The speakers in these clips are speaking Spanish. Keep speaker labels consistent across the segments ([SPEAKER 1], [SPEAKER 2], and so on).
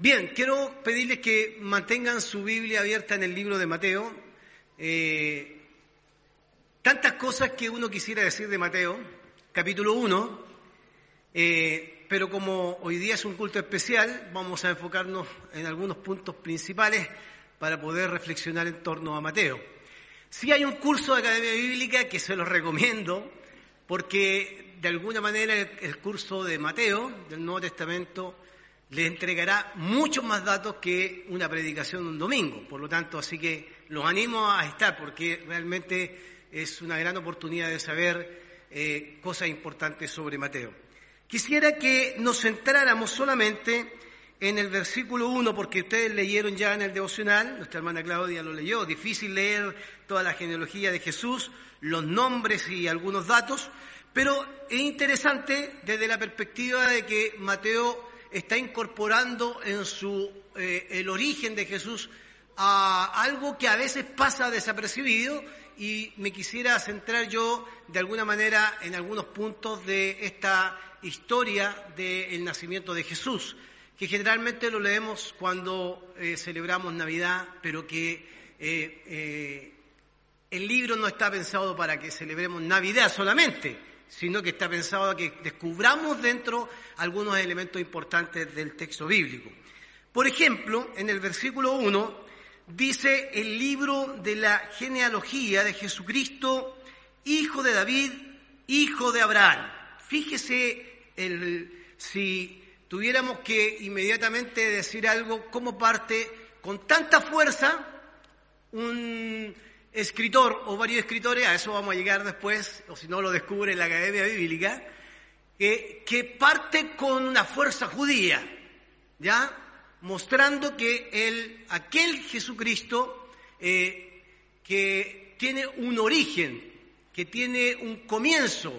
[SPEAKER 1] Bien, quiero pedirles que mantengan su Biblia abierta en el libro de Mateo. Eh, tantas cosas que uno quisiera decir de Mateo, capítulo 1, eh, pero como hoy día es un culto especial, vamos a enfocarnos en algunos puntos principales para poder reflexionar en torno a Mateo. Sí hay un curso de Academia Bíblica que se los recomiendo, porque de alguna manera el curso de Mateo, del Nuevo Testamento, le entregará muchos más datos que una predicación un domingo. Por lo tanto, así que los animo a estar porque realmente es una gran oportunidad de saber eh, cosas importantes sobre Mateo. Quisiera que nos centráramos solamente en el versículo 1, porque ustedes leyeron ya en el devocional, nuestra hermana Claudia lo leyó, difícil leer toda la genealogía de Jesús, los nombres y algunos datos, pero es interesante desde la perspectiva de que Mateo está incorporando en su, eh, el origen de Jesús a algo que a veces pasa desapercibido y me quisiera centrar yo de alguna manera en algunos puntos de esta historia del nacimiento de Jesús, que generalmente lo leemos cuando eh, celebramos Navidad, pero que eh, el libro no está pensado para que celebremos Navidad solamente, sino que está pensado a que descubramos dentro algunos elementos importantes del texto bíblico. Por ejemplo, en el versículo 1 dice el libro de la genealogía de Jesucristo, hijo de David, hijo de Abraham. Fíjese el, si tuviéramos que inmediatamente decir algo, cómo parte con tanta fuerza un escritor o varios escritores, a eso vamos a llegar después, o si no lo descubre la Academia Bíblica, que parte con una fuerza judía, ¿ya? Mostrando que el, aquel Jesucristo eh, que tiene un origen, que tiene un comienzo,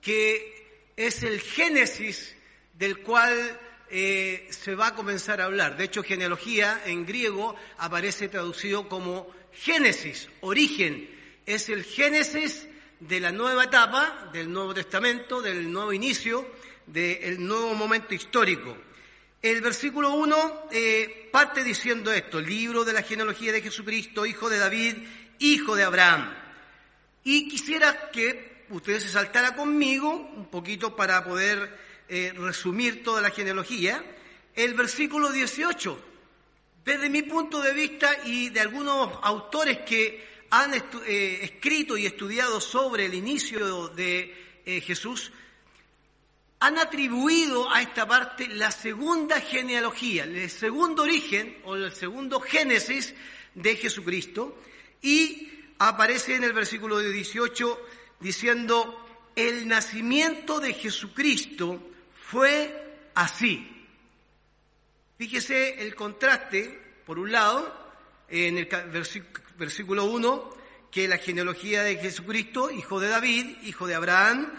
[SPEAKER 1] que es el génesis del cual eh, se va a comenzar a hablar. De hecho, genealogía en griego aparece traducido como Génesis, origen, es el Génesis de la nueva etapa del Nuevo Testamento, del nuevo inicio, del nuevo momento histórico. El versículo 1 eh, parte diciendo esto, libro de la genealogía de Jesucristo, hijo de David, hijo de Abraham. Y quisiera que ustedes se saltara conmigo un poquito para poder eh, resumir toda la genealogía. El versículo 18 desde mi punto de vista y de algunos autores que han eh, escrito y estudiado sobre el inicio de eh, Jesús, han atribuido a esta parte la segunda genealogía, el segundo origen o el segundo génesis de Jesucristo y aparece en el versículo 18 diciendo, el nacimiento de Jesucristo fue así. Fíjese el contraste, por un lado, en el versículo 1, que la genealogía de Jesucristo, hijo de David, hijo de Abraham,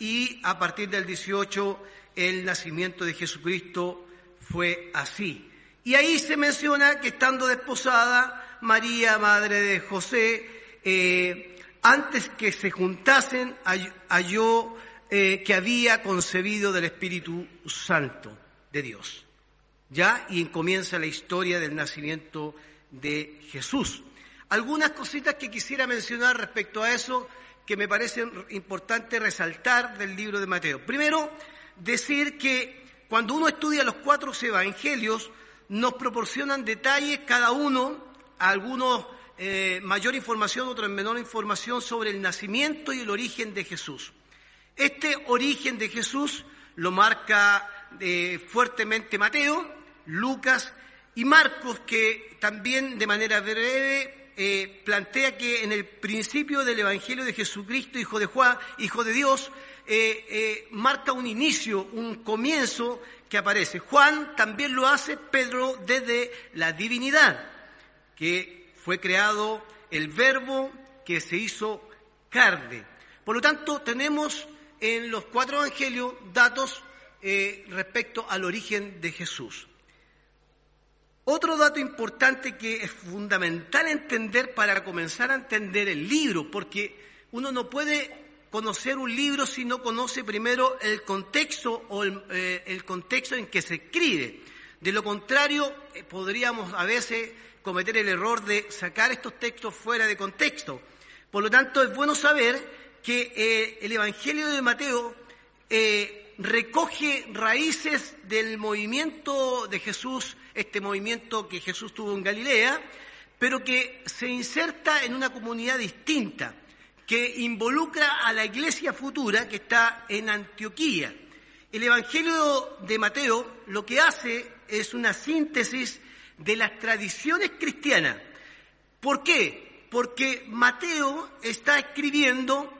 [SPEAKER 1] y a partir del 18, el nacimiento de Jesucristo fue así. Y ahí se menciona que estando desposada, María, madre de José, eh, antes que se juntasen, halló eh, que había concebido del Espíritu Santo de Dios ya y comienza la historia del nacimiento de Jesús. Algunas cositas que quisiera mencionar respecto a eso que me parecen importantes resaltar del libro de Mateo. Primero, decir que cuando uno estudia los cuatro evangelios, nos proporcionan detalles cada uno, algunos eh, mayor información, otros menor información sobre el nacimiento y el origen de Jesús. Este origen de Jesús lo marca eh, fuertemente Mateo, Lucas y Marcos, que también de manera breve eh, plantea que en el principio del Evangelio de Jesucristo, Hijo de Juan, Hijo de Dios, eh, eh, marca un inicio, un comienzo que aparece. Juan también lo hace, Pedro, desde la divinidad, que fue creado el verbo que se hizo carne. Por lo tanto, tenemos en los cuatro evangelios datos respecto al origen de Jesús. Otro dato importante que es fundamental entender para comenzar a entender el libro, porque uno no puede conocer un libro si no conoce primero el contexto o el, eh, contexto en que se escribe. De lo contrario, eh, podríamos a veces cometer el error de sacar estos textos fuera de contexto. Por lo tanto, es bueno saber que eh, el Evangelio de Mateo recoge raíces del movimiento de Jesús, este movimiento que Jesús tuvo en Galilea, pero que se inserta en una comunidad distinta, que involucra a la iglesia futura que está en Antioquía. El Evangelio de Mateo lo que hace es una síntesis de las tradiciones cristianas. ¿Por qué? Porque Mateo está escribiendo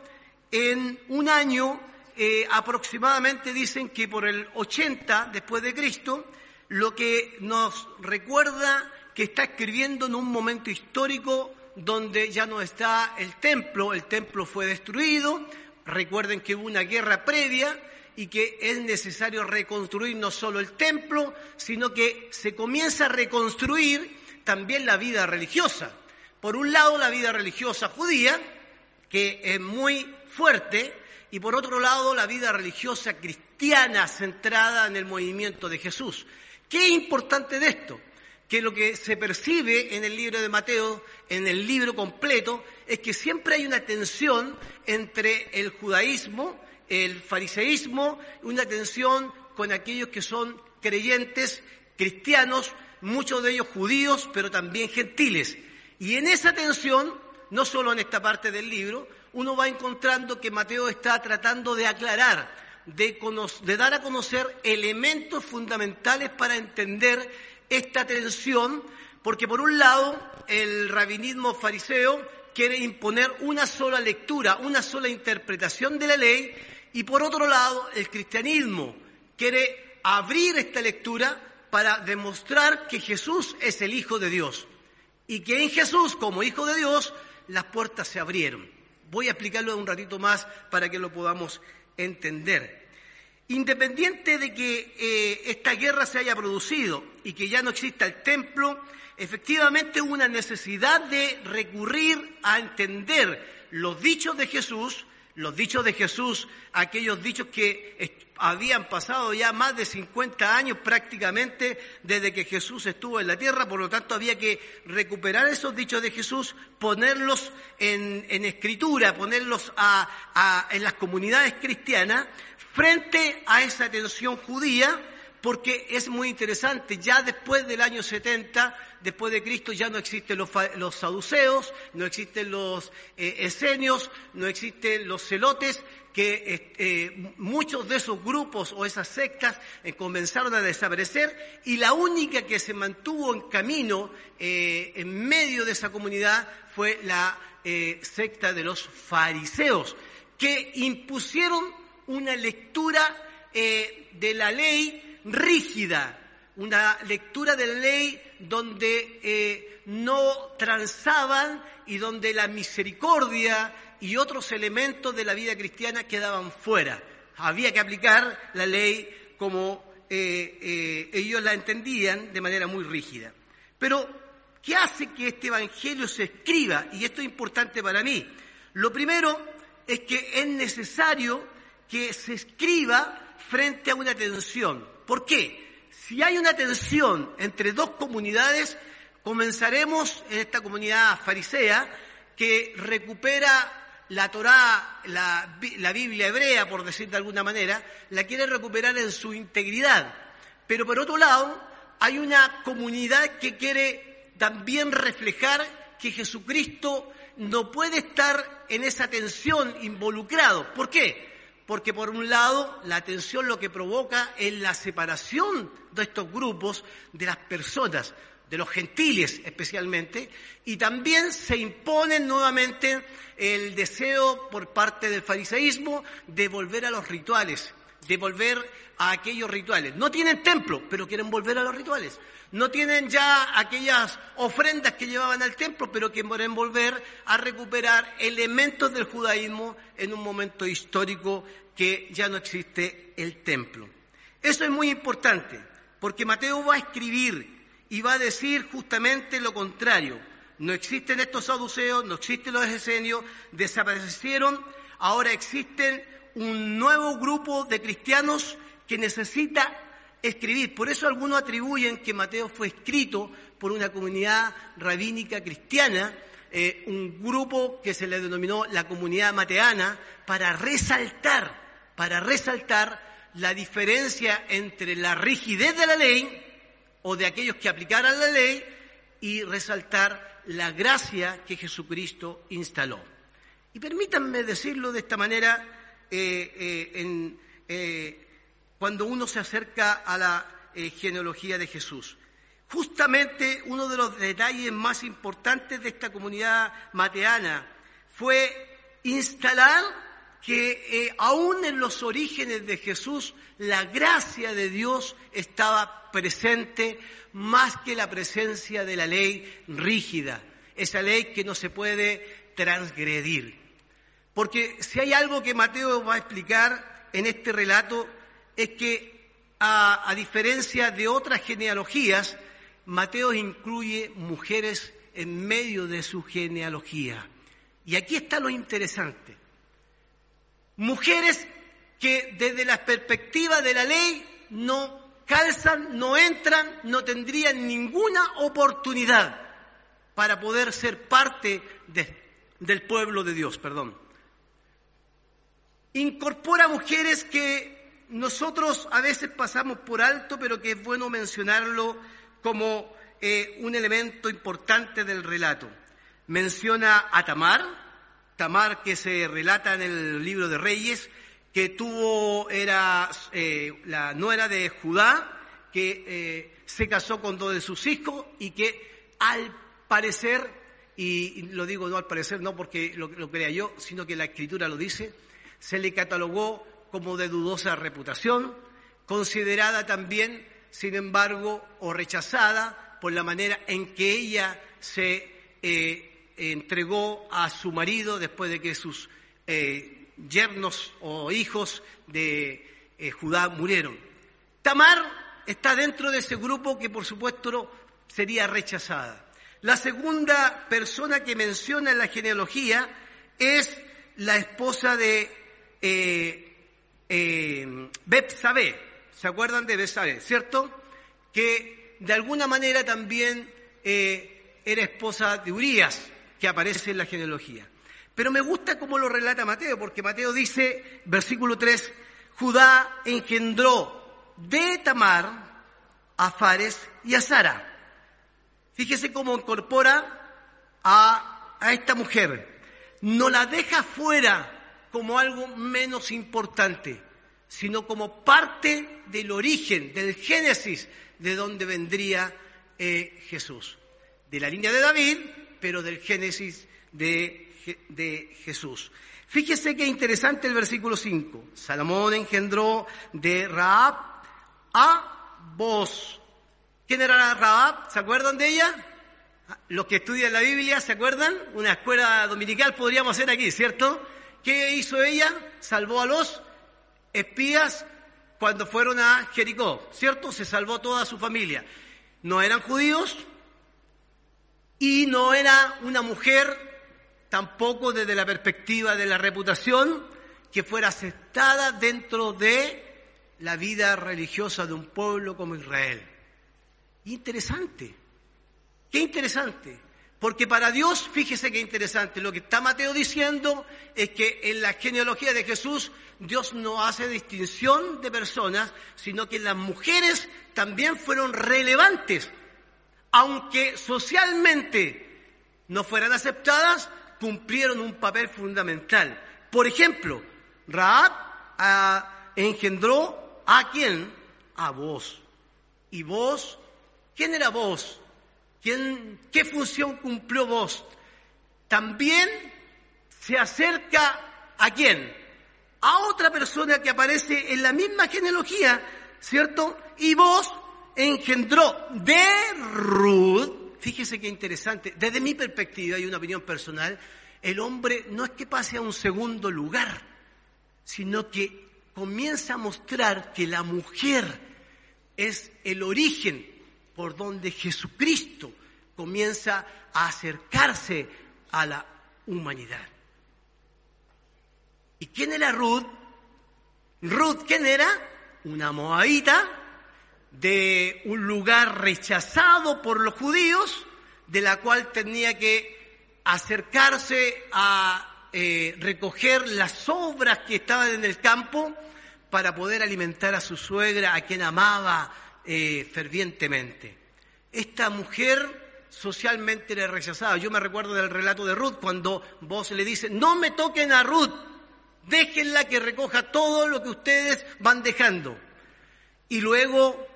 [SPEAKER 1] en un año eh, aproximadamente dicen que por el 80 después de Cristo, lo que nos recuerda que está escribiendo en un momento histórico donde ya no está el templo, el templo fue destruido, recuerden que hubo una guerra previa y que es necesario reconstruir no solo el templo, sino que se comienza a reconstruir también la vida religiosa. Por un lado, la vida religiosa judía, que es muy fuerte, y por otro lado la vida religiosa cristiana centrada en el movimiento de Jesús. ¿Qué es importante de esto? Que lo que se percibe en el libro de Mateo, en el libro completo, es que siempre hay una tensión entre el judaísmo, el fariseísmo, una tensión con aquellos que son creyentes cristianos, muchos de ellos judíos, pero también gentiles. Y en esa tensión, no solo en esta parte del libro, uno va encontrando que Mateo está tratando de aclarar, de, dar a conocer elementos fundamentales para entender esta tensión, porque por un lado el rabinismo fariseo quiere imponer una sola lectura, una sola interpretación de la ley, y por otro lado el cristianismo quiere abrir esta lectura para demostrar que Jesús es el Hijo de Dios y que en Jesús, como Hijo de Dios, las puertas se abrieron. Voy a explicarlo un ratito más para que lo podamos entender. Independiente de que eh, esta guerra se haya producido y que ya no exista el templo, efectivamente hubo una necesidad de recurrir a entender los dichos de Jesús, los dichos de Jesús, aquellos dichos que habían pasado ya más de 50 años prácticamente desde que Jesús estuvo en la tierra, por lo tanto había que recuperar esos dichos de Jesús, ponerlos en, escritura, ponerlos en las comunidades cristianas frente a esa tensión judía, porque es muy interesante, ya después del año 70, después de Cristo, ya no existen los, saduceos, no existen los eh, esenios, no existen los celotes, que eh, muchos de esos grupos o esas sectas eh, comenzaron a desaparecer y la única que se mantuvo en camino eh, en medio de esa comunidad fue la secta de los fariseos, que impusieron una lectura de la ley rígida, una lectura de la ley donde no transaban y donde la misericordia y otros elementos de la vida cristiana quedaban fuera. Había que aplicar la ley como eh, eh, ellos la entendían de manera muy rígida. Pero, ¿qué hace que este Evangelio se escriba? Y esto es importante para mí. Lo primero es que es necesario que se escriba frente a una tensión. ¿Por qué? Si hay una tensión entre dos comunidades, comenzaremos en esta comunidad farisea que recupera la Torá, la, Biblia hebrea, por decir de alguna manera, la quiere recuperar en su integridad. Pero por otro lado, hay una comunidad que quiere también reflejar que Jesucristo no puede estar en esa tensión involucrado. ¿Por qué? Porque por un lado, la tensión lo que provoca es la separación de estos grupos de las personas de los gentiles especialmente, y también se impone nuevamente el deseo por parte del fariseísmo de volver a los rituales, de volver a aquellos rituales. No tienen templo, pero quieren volver a los rituales. No tienen ya aquellas ofrendas que llevaban al templo, pero quieren volver a recuperar elementos del judaísmo en un momento histórico que ya no existe el templo. Eso es muy importante, porque Mateo va a escribir y va a decir justamente lo contrario. No existen estos saduceos, no existen los esenios, desaparecieron, ahora existen un nuevo grupo de cristianos que necesita escribir. Por eso algunos atribuyen que Mateo fue escrito por una comunidad rabínica cristiana, eh, un grupo que se le denominó la comunidad mateana, para resaltar, para resaltar la diferencia entre la rigidez de la ley o de aquellos que aplicaran la ley y resaltar la gracia que Jesucristo instaló. Y permítanme decirlo de esta manera, eh, eh, en, cuando uno se acerca a la genealogía de Jesús. Justamente uno de los detalles más importantes de esta comunidad mateana fue instalar que eh, aún en los orígenes de Jesús la gracia de Dios estaba presente más que la presencia de la ley rígida, esa ley que no se puede transgredir. Porque si hay algo que Mateo va a explicar en este relato es que a diferencia de otras genealogías, Mateo incluye mujeres en medio de su genealogía. Y aquí está lo interesante. Mujeres que desde la perspectiva de la ley no calzan, no entran, no tendrían ninguna oportunidad para poder ser parte del pueblo de Dios, perdón. Incorpora mujeres que nosotros a veces pasamos por alto, pero que es bueno mencionarlo como eh, un elemento importante del relato. Menciona a Tamar, Tamar que se relata en el libro de Reyes, que tuvo, era eh, la nuera de Judá, que eh, se casó con dos de sus hijos y que al parecer, y lo digo no al parecer, no porque lo, lo crea yo, sino que la escritura lo dice, se le catalogó como de dudosa reputación, considerada también sin embargo, o rechazada por la manera en que ella se eh, entregó a su marido después de que sus eh, yernos o hijos de eh, Judá murieron. Tamar está dentro de ese grupo que por supuesto sería rechazada. La segunda persona que menciona en la genealogía es la esposa de eh, eh, ¿Se acuerdan de Besare, cierto? Que de alguna manera también eh, era esposa de Urias, que aparece en la genealogía. Pero me gusta cómo lo relata Mateo, porque Mateo dice, versículo 3, Judá engendró de Tamar a Fares y a Sara. Fíjese cómo incorpora a, a esta mujer. No la deja fuera como algo menos importante sino como parte del origen, del génesis de donde vendría eh, Jesús. De la línea de David, pero del génesis de, de Jesús. Fíjese qué interesante el versículo 5. Salomón engendró de Raab a vos. ¿Quién era Raab? ¿Se acuerdan de ella? Los que estudian la Biblia, ¿se acuerdan? Una escuela dominical podríamos hacer aquí, ¿cierto? ¿Qué hizo ella? Salvó a los espías cuando fueron a Jericó, ¿cierto? Se salvó toda su familia. No eran judíos y no era una mujer tampoco desde la perspectiva de la reputación que fuera aceptada dentro de la vida religiosa de un pueblo como Israel. Interesante, qué interesante. Porque para Dios, fíjese qué interesante, lo que está Mateo diciendo es que en la genealogía de Jesús Dios no hace distinción de personas, sino que las mujeres también fueron relevantes, aunque socialmente no fueran aceptadas, cumplieron un papel fundamental. Por ejemplo, Raab ah, engendró a quién? A vos. ¿Y vos? ¿Quién era vos? ¿Qué función cumplió vos? También se acerca a quién? A otra persona que aparece en la misma genealogía, ¿cierto? Y vos engendró de Ruth, fíjese qué interesante, desde mi perspectiva y una opinión personal, el hombre no es que pase a un segundo lugar, sino que comienza a mostrar que la mujer es el origen por donde Jesucristo comienza a acercarse a la humanidad. ¿Y quién era Ruth? Ruth, ¿quién era? Una moabita, de un lugar rechazado por los judíos, de la cual tenía que acercarse a eh, recoger las sobras que estaban en el campo para poder alimentar a su suegra, a quien amaba eh, fervientemente. Esta mujer socialmente era rechazada. Yo me recuerdo del relato de Ruth, cuando vos le dice, no me toquen a Ruth, déjenla que recoja todo lo que ustedes van dejando. Y luego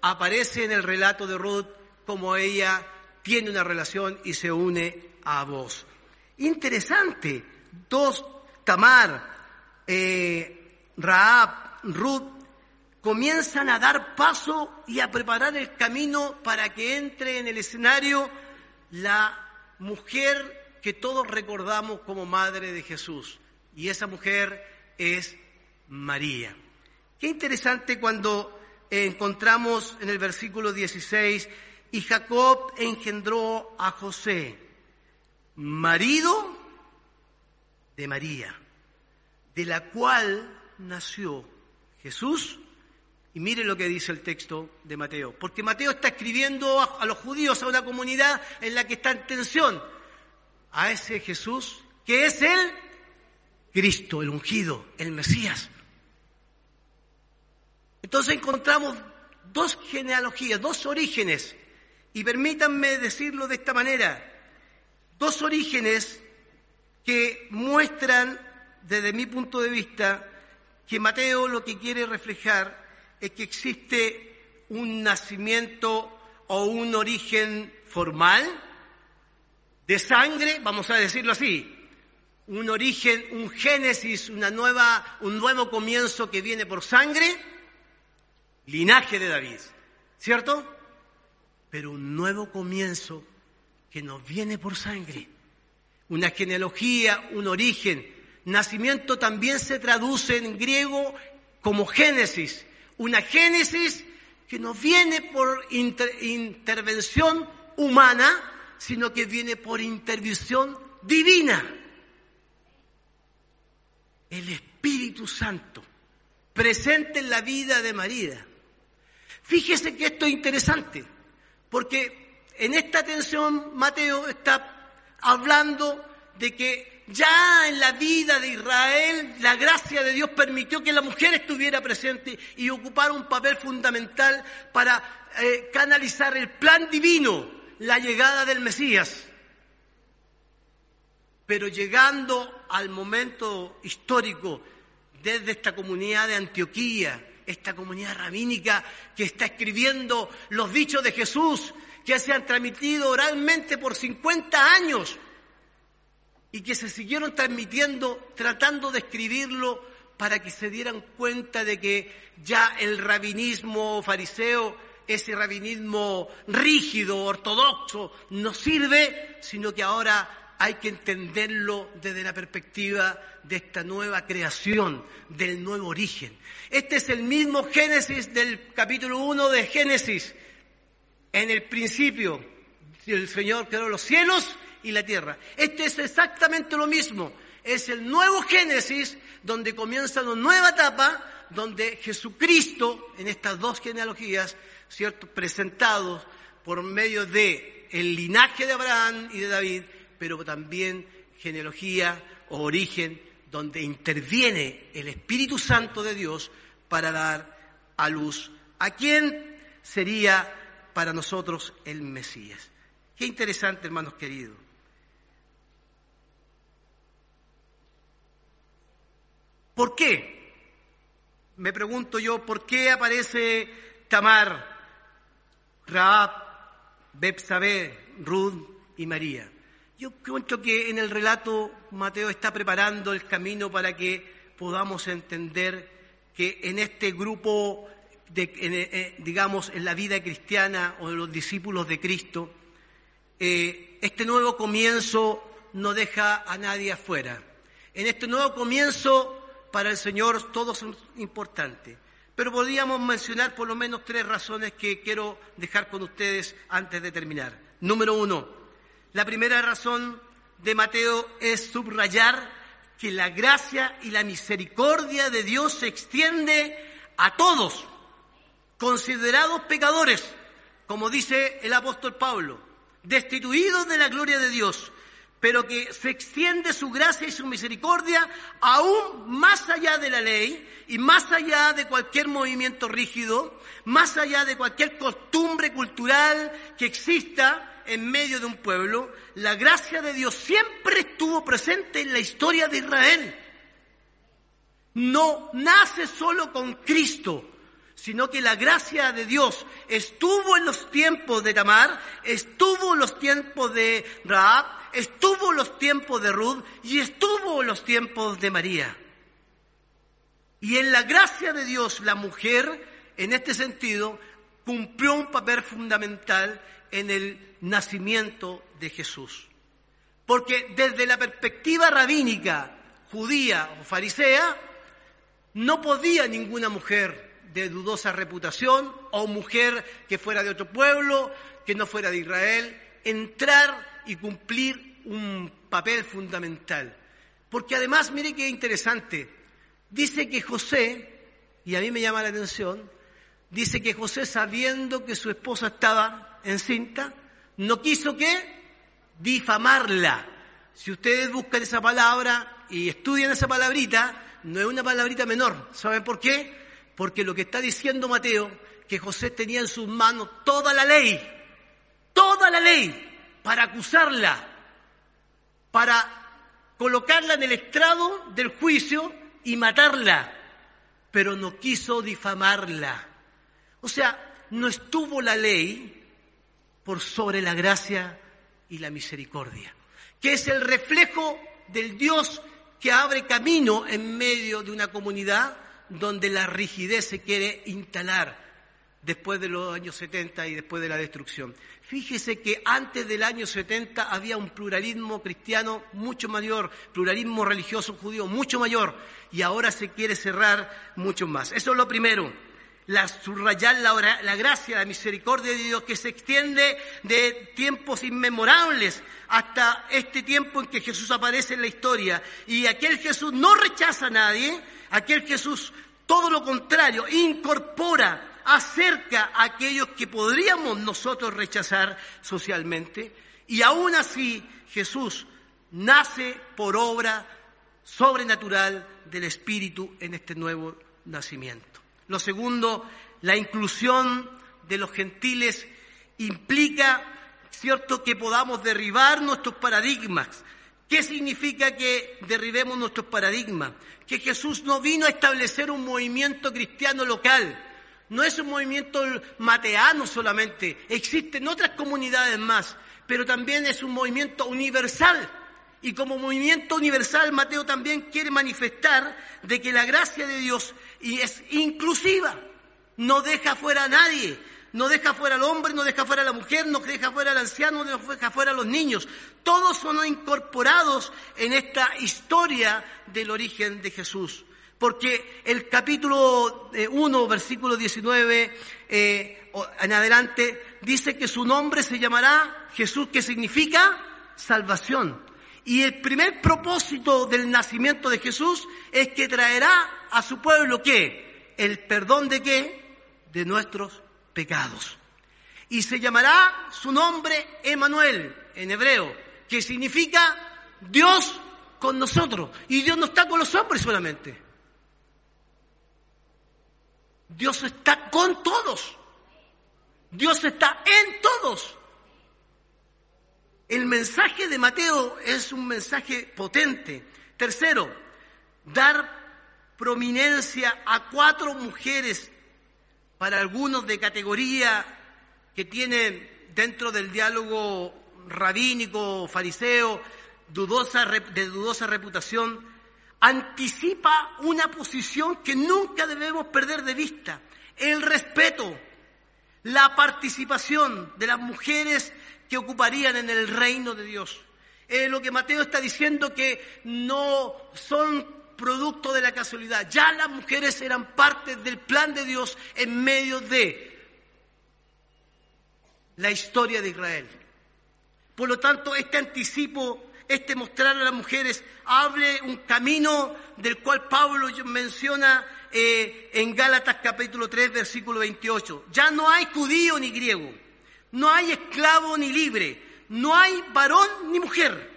[SPEAKER 1] aparece en el relato de Ruth como ella tiene una relación y se une a vos. Interesante, dos, Tamar, eh, Raab, Ruth, comienzan a dar paso y a preparar el camino para que entre en el escenario la mujer que todos recordamos como madre de Jesús. Y esa mujer es María. Qué interesante cuando encontramos en el versículo 16, y Jacob engendró a José, marido de María, de la cual nació Jesús. Y mire lo que dice el texto de Mateo, porque Mateo está escribiendo a, los judíos, a una comunidad en la que está en tensión, a ese Jesús que es el Cristo, el ungido, el Mesías. Entonces encontramos dos genealogías, dos orígenes, y permítanme decirlo de esta manera, dos orígenes que muestran, desde mi punto de vista, que Mateo lo que quiere reflejar es que existe un nacimiento o un origen formal de sangre, vamos a decirlo así, un origen, un génesis, una nueva, un nuevo comienzo que viene por sangre, linaje de David, ¿cierto? Pero un nuevo comienzo que nos viene por sangre, una genealogía, un origen. Nacimiento también se traduce en griego como génesis, una génesis que no viene por intervención humana, sino que viene por intervención divina. El Espíritu Santo presente en la vida de María. Fíjese que esto es interesante, porque en esta atención Mateo está hablando de que ya en la vida de Israel la gracia de Dios permitió que la mujer estuviera presente y ocupara un papel fundamental para eh, canalizar el plan divino, la llegada del Mesías. Pero llegando al momento histórico desde esta comunidad de Antioquía, esta comunidad rabínica que está escribiendo los dichos de Jesús que se han transmitido oralmente por 50 años y que se siguieron transmitiendo tratando de escribirlo para que se dieran cuenta de que ya el rabinismo fariseo, ese rabinismo rígido, ortodoxo, no sirve, sino que ahora hay que entenderlo desde la perspectiva de esta nueva creación, del nuevo origen. Este es el mismo Génesis del capítulo 1 de Génesis. En el principio, el Señor creó los cielos y la tierra. Este es exactamente lo mismo. Es el nuevo Génesis donde comienza una nueva etapa, donde Jesucristo, en estas dos genealogías, ¿cierto? presentados por medio de el linaje de Abraham y de David, pero también genealogía o origen donde interviene el Espíritu Santo de Dios para dar a luz a quién sería para nosotros el Mesías. Qué interesante, hermanos queridos. ¿Por qué? Me pregunto yo, ¿por qué aparece Tamar, Raab, Bepsabé, Ruth y María? Yo creo que en el relato Mateo está preparando el camino para que podamos entender que en este grupo, de, eh, digamos, en la vida cristiana o de los discípulos de Cristo, eh, este nuevo comienzo no deja a nadie afuera. En este nuevo comienzo, para el Señor, todos son importantes. Pero podríamos mencionar por lo menos tres razones que quiero dejar con ustedes antes de terminar. Número uno, la primera razón de Mateo es subrayar que la gracia y la misericordia de Dios se extiende a todos, considerados pecadores, como dice el apóstol Pablo, destituidos de la gloria de Dios, pero que se extiende su gracia y su misericordia aún más allá de la ley y más allá de cualquier movimiento rígido, más allá de cualquier costumbre cultural que exista en medio de un pueblo, la gracia de Dios siempre estuvo presente en la historia de Israel. No nace solo con Cristo, sino que la gracia de Dios estuvo en los tiempos de Tamar, estuvo en los tiempos de Raab, estuvo en los tiempos de Ruth y estuvo en los tiempos de María. Y en la gracia de Dios, la mujer, en este sentido, cumplió un papel fundamental en el nacimiento de Jesús. Porque desde la perspectiva rabínica, judía o farisea, no podía ninguna mujer de dudosa reputación o mujer que fuera de otro pueblo, que no fuera de Israel, entrar y cumplir un papel fundamental. Porque además, mire qué interesante, dice que José, y a mí me llama la atención, dice que José sabiendo que su esposa estaba encinta, no quiso que difamarla. Si ustedes buscan esa palabra y estudian esa palabrita, no es una palabrita menor. ¿Saben por qué? Porque lo que está diciendo Mateo, que José tenía en sus manos toda la ley, toda la ley, para acusarla, para colocarla en el estrado del juicio y matarla, pero no quiso difamarla. O sea, no estuvo la ley por sobre la gracia y la misericordia, que es el reflejo del Dios que abre camino en medio de una comunidad donde la rigidez se quiere instalar después de los años 70 y después de la destrucción. Fíjese que antes del año 70 había un pluralismo cristiano mucho mayor, pluralismo religioso judío mucho mayor, y ahora se quiere cerrar mucho más. Eso es lo primero la, subrayar la, la gracia, la misericordia de Dios que se extiende de tiempos inmemorables hasta este tiempo en que Jesús aparece en la historia. Y aquel Jesús no rechaza a nadie, aquel Jesús, todo lo contrario, incorpora, acerca a aquellos que podríamos nosotros rechazar socialmente. Y aún así Jesús nace por obra sobrenatural del Espíritu en este nuevo nacimiento. Lo segundo, la inclusión de los gentiles implica, cierto, que podamos derribar nuestros paradigmas. ¿Qué significa que derribemos nuestros paradigmas? Que Jesús no vino a establecer un movimiento cristiano local. No es un movimiento mateano solamente, existen otras comunidades más, pero también es un movimiento universal. Y como movimiento universal, Mateo también quiere manifestar de que la gracia de Dios es inclusiva. No deja fuera a nadie. No deja fuera al hombre, no deja fuera a la mujer, no deja fuera al anciano, no deja fuera a los niños. Todos son incorporados en esta historia del origen de Jesús. Porque el capítulo 1, eh, versículo 19 eh, en adelante, dice que su nombre se llamará Jesús, que significa salvación. Y el primer propósito del nacimiento de Jesús es que traerá a su pueblo qué? El perdón de qué? De nuestros pecados. Y se llamará su nombre Emanuel en hebreo, que significa Dios con nosotros. Y Dios no está con los hombres solamente. Dios está con todos. Dios está en todos. El mensaje de Mateo es un mensaje potente. Tercero, dar prominencia a cuatro mujeres, para algunos de categoría que tienen dentro del diálogo rabínico, fariseo, dudosa, de dudosa reputación, anticipa una posición que nunca debemos perder de vista, el respeto, la participación de las mujeres que ocuparían en el reino de Dios. Es lo que Mateo está diciendo que no son producto de la casualidad. Ya las mujeres eran parte del plan de Dios en medio de la historia de Israel. Por lo tanto, este anticipo, este mostrar a las mujeres, hable un camino del cual Pablo menciona eh, en Gálatas capítulo 3, versículo 28. Ya no hay judío ni griego, no hay esclavo ni libre, no hay varón ni mujer,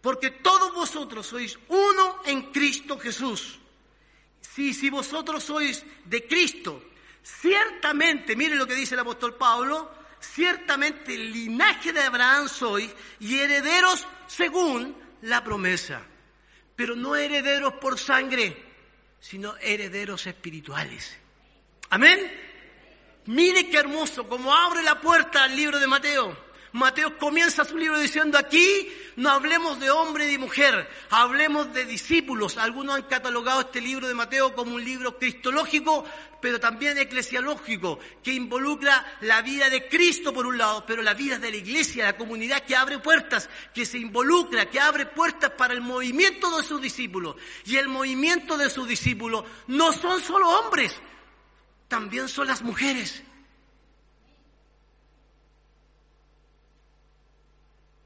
[SPEAKER 1] porque todos vosotros sois uno en Cristo Jesús. Si, si vosotros sois de Cristo, ciertamente, mire lo que dice el apóstol Pablo, ciertamente el linaje de Abraham sois y herederos según la promesa, pero no herederos por sangre, sino herederos espirituales. Amén. Mire qué hermoso, como abre la puerta al libro de Mateo. Mateo comienza su libro diciendo aquí no hablemos de hombre y mujer, hablemos de discípulos. Algunos han catalogado este libro de Mateo como un libro cristológico, pero también eclesiológico, que involucra la vida de Cristo por un lado, pero la vida de la iglesia, la comunidad que abre puertas, que se involucra, que abre puertas para el movimiento de sus discípulos. Y el movimiento de sus discípulos no son solo hombres, también son las mujeres.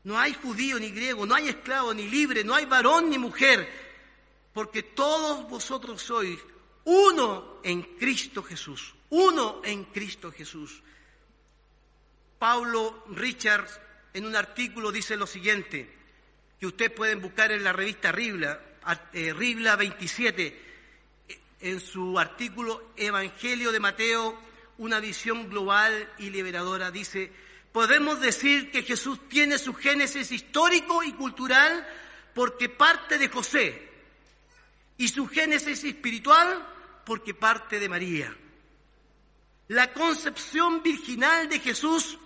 [SPEAKER 1] No hay judío ni griego, no hay esclavo ni libre, no hay varón ni mujer, porque todos vosotros sois uno en Cristo Jesús, uno en Cristo Jesús. Pablo Richards en un artículo dice lo siguiente, que ustedes pueden buscar en la revista Ribla, eh, Ribla 27, en su artículo Evangelio de Mateo, una visión global y liberadora, dice, podemos decir que Jesús tiene su génesis histórico y cultural porque parte de José y su génesis espiritual porque parte de María. La concepción virginal de Jesús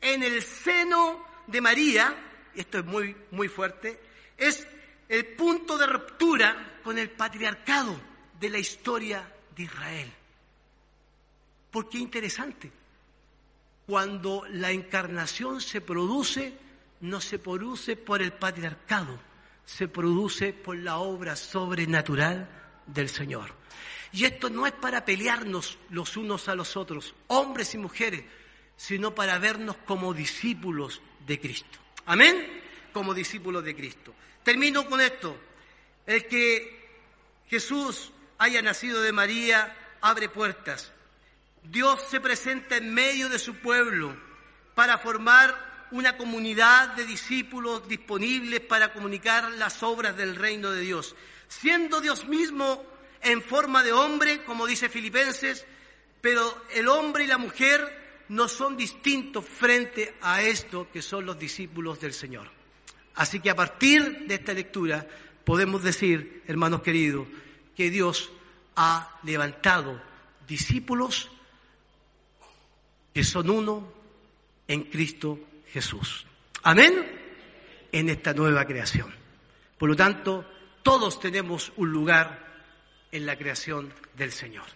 [SPEAKER 1] en el seno de María, esto es muy, muy fuerte, es el punto de ruptura con el patriarcado de la historia de Israel. Porque interesante cuando la encarnación se produce, no se produce por el patriarcado, se produce por la obra sobrenatural del Señor. Y esto no es para pelearnos los unos a los otros, hombres y mujeres, sino para vernos como discípulos de Cristo. Amén, como discípulos de Cristo. Termino con esto. El que Jesús haya nacido de María abre puertas. Dios se presenta en medio de su pueblo para formar una comunidad de discípulos disponibles para comunicar las obras del reino de Dios. Siendo Dios mismo en forma de hombre, como dice Filipenses, pero el hombre y la mujer no son distintos frente a esto que son los discípulos del Señor. Así que a partir de esta lectura podemos decir, hermanos queridos, que Dios ha levantado discípulos que son uno en Cristo Jesús. Amén. En esta nueva creación. Por lo tanto, todos tenemos un lugar en la creación del Señor.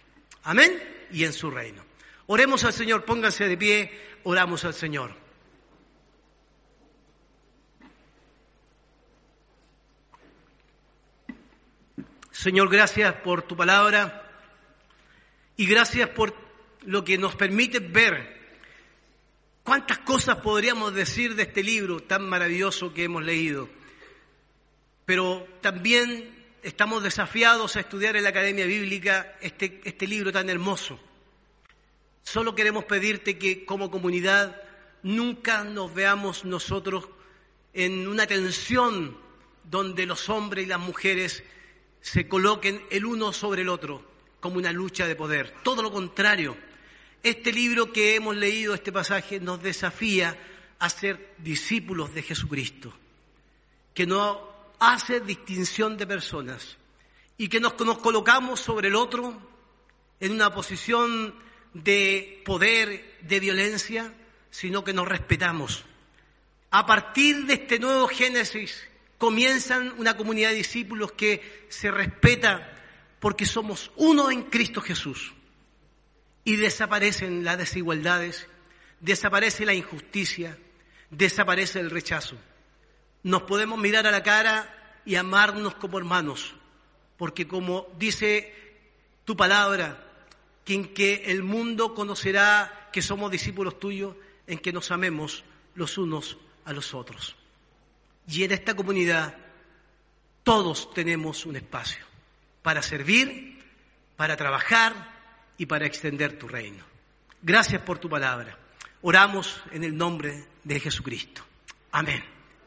[SPEAKER 1] Amén. Y en su reino. Oremos al Señor, pónganse de pie, oramos al Señor. Señor, gracias por tu palabra y gracias por lo que nos permite ver cuántas cosas podríamos decir de este libro tan maravilloso que hemos leído. Pero también estamos desafiados a estudiar en la Academia Bíblica este, este libro tan hermoso. Solo queremos pedirte que como comunidad nunca nos veamos nosotros en una tensión donde los hombres y las mujeres se coloquen el uno sobre el otro como una lucha de poder. Todo lo contrario este libro que hemos leído, este pasaje, nos desafía a ser discípulos de Jesucristo, que no hace distinción de personas y que nos, nos colocamos sobre el otro en una posición de poder, de violencia, sino que nos respetamos. A partir de este nuevo Génesis comienzan una comunidad de discípulos que se respeta porque somos uno en Cristo Jesús y desaparecen las desigualdades, desaparece la injusticia, desaparece el rechazo. Nos podemos mirar a la cara y amarnos como hermanos, porque como dice tu palabra, que en que el mundo conocerá que somos discípulos tuyos, en que nos amemos los unos a los otros. Y en esta comunidad todos tenemos un espacio para servir, para trabajar y para extender tu reino. Gracias por tu palabra. Oramos en el nombre de Jesucristo. Amén.